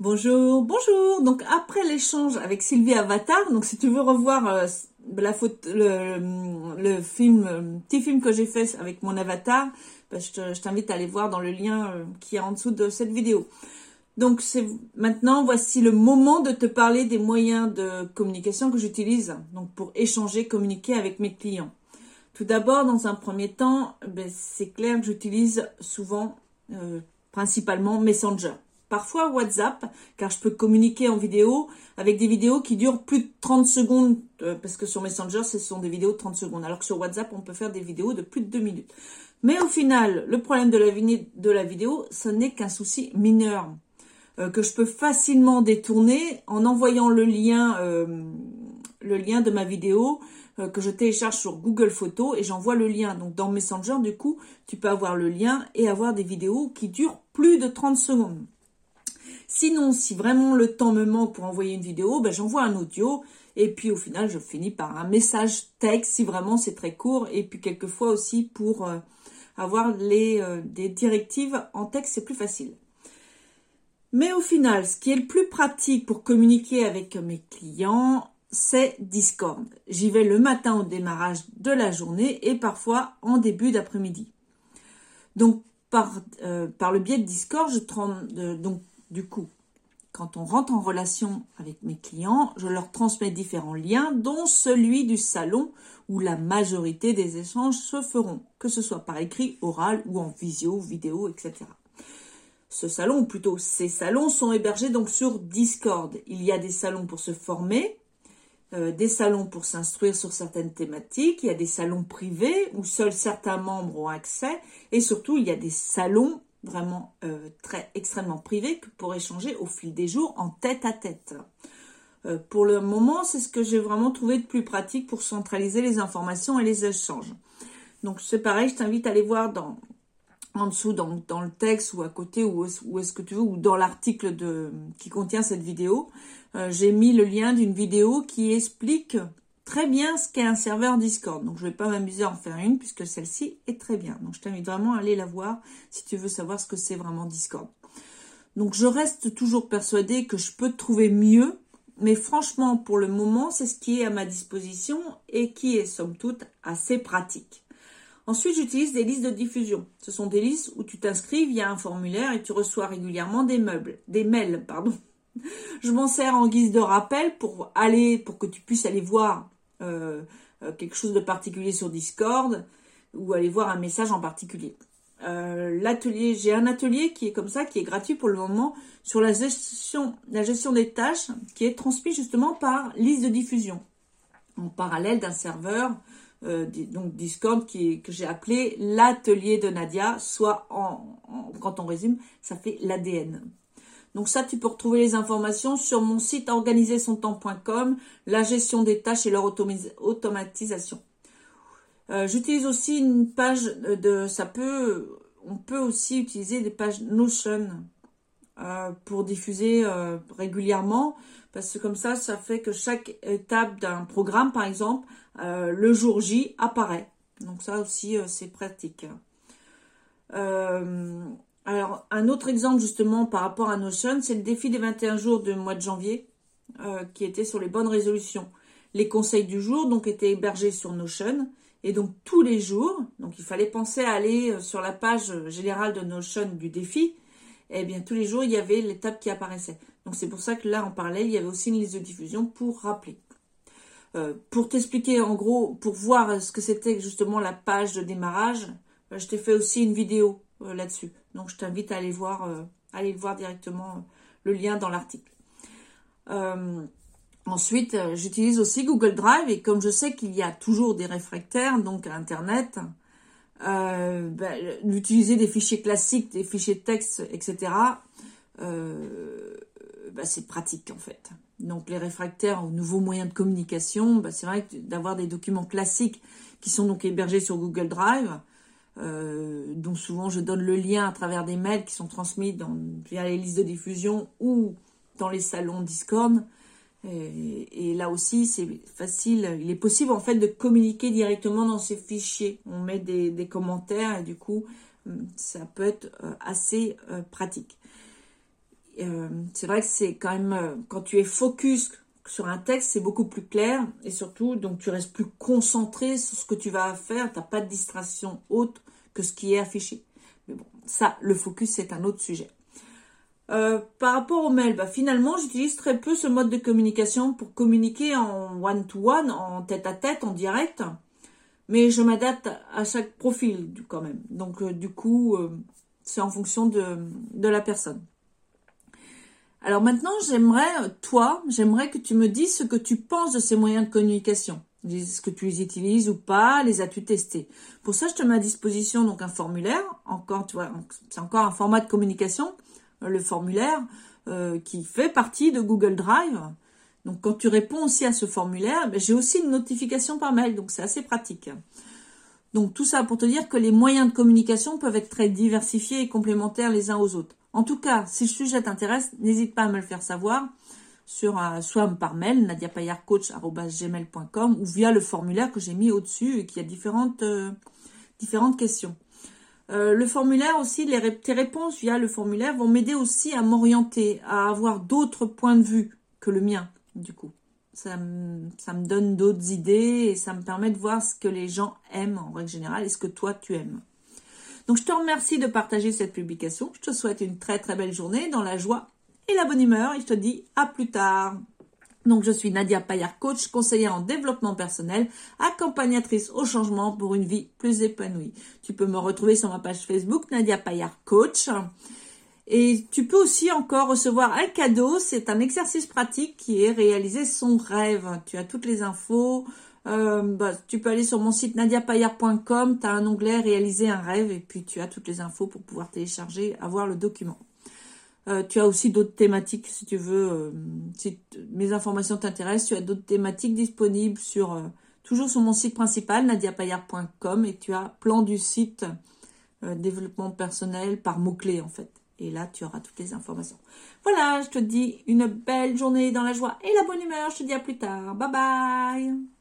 Bonjour, bonjour. Donc après l'échange avec Sylvie Avatar, donc si tu veux revoir euh, la photo, le, le film, euh, petit film que j'ai fait avec mon avatar, ben, je t'invite à aller voir dans le lien euh, qui est en dessous de cette vidéo. Donc c'est maintenant voici le moment de te parler des moyens de communication que j'utilise donc pour échanger, communiquer avec mes clients. Tout d'abord, dans un premier temps, ben, c'est clair que j'utilise souvent, principalement Messenger. Parfois WhatsApp, car je peux communiquer en vidéo avec des vidéos qui durent plus de 30 secondes, euh, parce que sur Messenger, ce sont des vidéos de 30 secondes, alors que sur WhatsApp, on peut faire des vidéos de plus de 2 minutes. Mais au final, le problème de la, vidéo, ce n'est qu'un souci mineur. Euh, que je peux facilement détourner en envoyant le lien, euh, de ma vidéo que je télécharge sur Google Photos et j'envoie le lien. Donc dans Messenger, du coup, tu peux avoir le lien et avoir des vidéos qui durent plus de 30 secondes. Sinon, si vraiment le temps me manque pour envoyer une vidéo, ben, j'envoie un audio et puis au final, je finis par un message texte si vraiment c'est très court et puis quelquefois aussi pour avoir les, des directives en texte, c'est plus facile. Mais au final, ce qui est le plus pratique pour communiquer avec mes clients, c'est Discord. J'y vais le matin au démarrage de la journée et parfois en début d'après-midi. Donc par, euh, par le biais de Discord, je euh, donc du coup, quand on rentre en relation avec mes clients, je leur transmets différents liens, dont celui du salon où la majorité des échanges se feront, que ce soit par écrit, oral ou en visio, vidéo, etc ce salon, ou plutôt ces salons, sont hébergés donc sur Discord. Il y a des salons pour se former, euh, des salons pour s'instruire sur certaines thématiques, il y a des salons privés où seuls certains membres ont accès, et surtout il y a des salons vraiment euh, très extrêmement privés pour échanger au fil des jours en tête à tête. Euh, pour le moment, c'est ce que j'ai vraiment trouvé de plus pratique pour centraliser les informations et les échanges. Donc c'est pareil, je t'invite à aller voir dans, en dessous dans, dans, le texte ou à côté ou où est-ce que tu veux ou dans l'article qui contient cette vidéo, euh, j'ai mis le lien d'une vidéo qui explique très bien ce qu'est un serveur Discord. Donc je vais pas m'amuser à en faire une puisque celle-ci est très bien. Donc je t'invite vraiment à aller la voir si tu veux savoir ce que c'est vraiment Discord. Donc je reste toujours persuadée que je peux trouver mieux, mais franchement pour le moment c'est ce qui est à ma disposition et qui est somme toute assez pratique. Ensuite, j'utilise des listes de diffusion. Ce sont des listes où tu t'inscris via un formulaire et tu reçois régulièrement des meubles, des mails, pardon. Je m'en sers en guise de rappel pour aller, pour que tu puisses aller voir quelque chose de particulier sur Discord ou aller voir un message en particulier. Euh, l'atelier, j'ai un atelier qui est comme ça, qui est gratuit pour le moment sur la gestion, des tâches, qui est transmis justement par liste de diffusion en parallèle d'un serveur euh, Discord que j'ai appelé l'atelier de Nadia, soit en, quand on résume, ça fait l'ADN. Donc ça, tu peux retrouver les informations sur mon site organisersontemps.com, la gestion des tâches et leur automatisation. Euh, j'utilise aussi une page de, ça peut, on peut aussi utiliser des pages Notion euh, pour diffuser régulièrement, parce que comme ça, ça fait que chaque étape d'un programme, par exemple, euh, le jour J apparaît. Donc ça aussi, euh, c'est pratique. Euh, alors, un autre exemple justement par rapport à Notion, c'est le défi des 21 jours du mois de janvier, qui était sur les bonnes résolutions. Les conseils du jour donc étaient hébergés sur Notion. Et donc tous les jours, donc il fallait penser à aller sur la page générale de Notion du défi. Et eh bien tous les jours, il y avait l'étape qui apparaissait. Donc c'est pour ça que là, en parallèle, il y avait aussi une liste de diffusion pour rappeler. Euh, pour t'expliquer en gros, pour voir ce que c'était justement la page de démarrage, euh, je t'ai fait aussi une vidéo euh, là-dessus. Donc je t'invite à aller voir, aller voir directement le lien dans l'article. ensuite, j'utilise aussi Google Drive et comme je sais qu'il y a toujours des réfractaires, donc à Internet, euh, ben, d'utiliser des fichiers classiques, des fichiers de texte, etc. Ben, c'est pratique en fait donc les réfractaires aux nouveaux moyens de communication, bah, c'est vrai que d'avoir des documents classiques qui sont donc hébergés sur Google Drive, euh, dont souvent je donne le lien à travers des mails qui sont transmis via les listes de diffusion ou dans les salons Discord. Et, là aussi, c'est facile. Il est possible en fait de communiquer directement dans ces fichiers. On met des, commentaires et du coup, ça peut être euh, assez euh, pratique c'est vrai que c'est quand même, quand tu es focus sur un texte, c'est beaucoup plus clair et surtout, donc tu restes plus concentré sur ce que tu vas faire. Tu n'as pas de distraction autre que ce qui est affiché. Mais bon, ça, le focus, c'est un autre sujet. Euh, par rapport au mail, bah, finalement, j'utilise très peu ce mode de communication pour communiquer en one-to-one, en tête-à-tête, en direct. Mais je m'adapte à chaque profil quand même. Donc, du coup, c'est en fonction de la personne. Alors maintenant, j'aimerais, toi, j'aimerais que tu me dises ce que tu penses de ces moyens de communication. Est-ce que tu les utilises ou pas Les as-tu testés? Pour ça, je te mets à disposition donc un formulaire. Encore, c'est encore un format de communication, euh, le formulaire euh, qui fait partie de Google Drive. Donc quand tu réponds aussi à ce formulaire, ben, j'ai aussi une notification par mail, donc c'est assez pratique. Donc tout ça pour te dire que les moyens de communication peuvent être très diversifiés et complémentaires les uns aux autres. En tout cas, si le sujet t'intéresse, n'hésite pas à me le faire savoir sur euh, soit par mail nadiapayarcoach@gmail.com ou via le formulaire que j'ai mis au-dessus et qui a différentes euh, questions. Euh, le formulaire aussi, les, tes réponses via le formulaire vont m'aider aussi à m'orienter, à avoir d'autres points de vue que le mien, du coup ça me, donne d'autres idées et ça me permet de voir ce que les gens aiment en règle générale et ce que toi tu aimes. Donc je te remercie de partager cette publication. Je te souhaite une très très belle journée dans la joie et la bonne humeur et je te dis à plus tard. Donc je suis Nadia Payard, coach, conseillère en développement personnel, accompagnatrice au changement pour une vie plus épanouie. Tu peux me retrouver sur ma page Facebook Nadia Payard Coach. Et tu peux aussi encore recevoir un cadeau. C'est un exercice pratique qui est réaliser son rêve. Tu as toutes les infos. Euh, bah, tu peux aller sur mon site nadiapayard.com. Tu as un onglet réaliser un rêve et puis tu as toutes les infos pour pouvoir télécharger, avoir le document. Euh, tu as aussi d'autres thématiques si tu veux. Euh, si mes informations t'intéressent, tu as d'autres thématiques disponibles sur toujours sur mon site principal nadiapayard.com et tu as plan du site développement personnel par mots clés en fait. Et là, tu auras toutes les informations. Voilà, je te dis une belle journée dans la joie et la bonne humeur. Je te dis à plus tard. Bye bye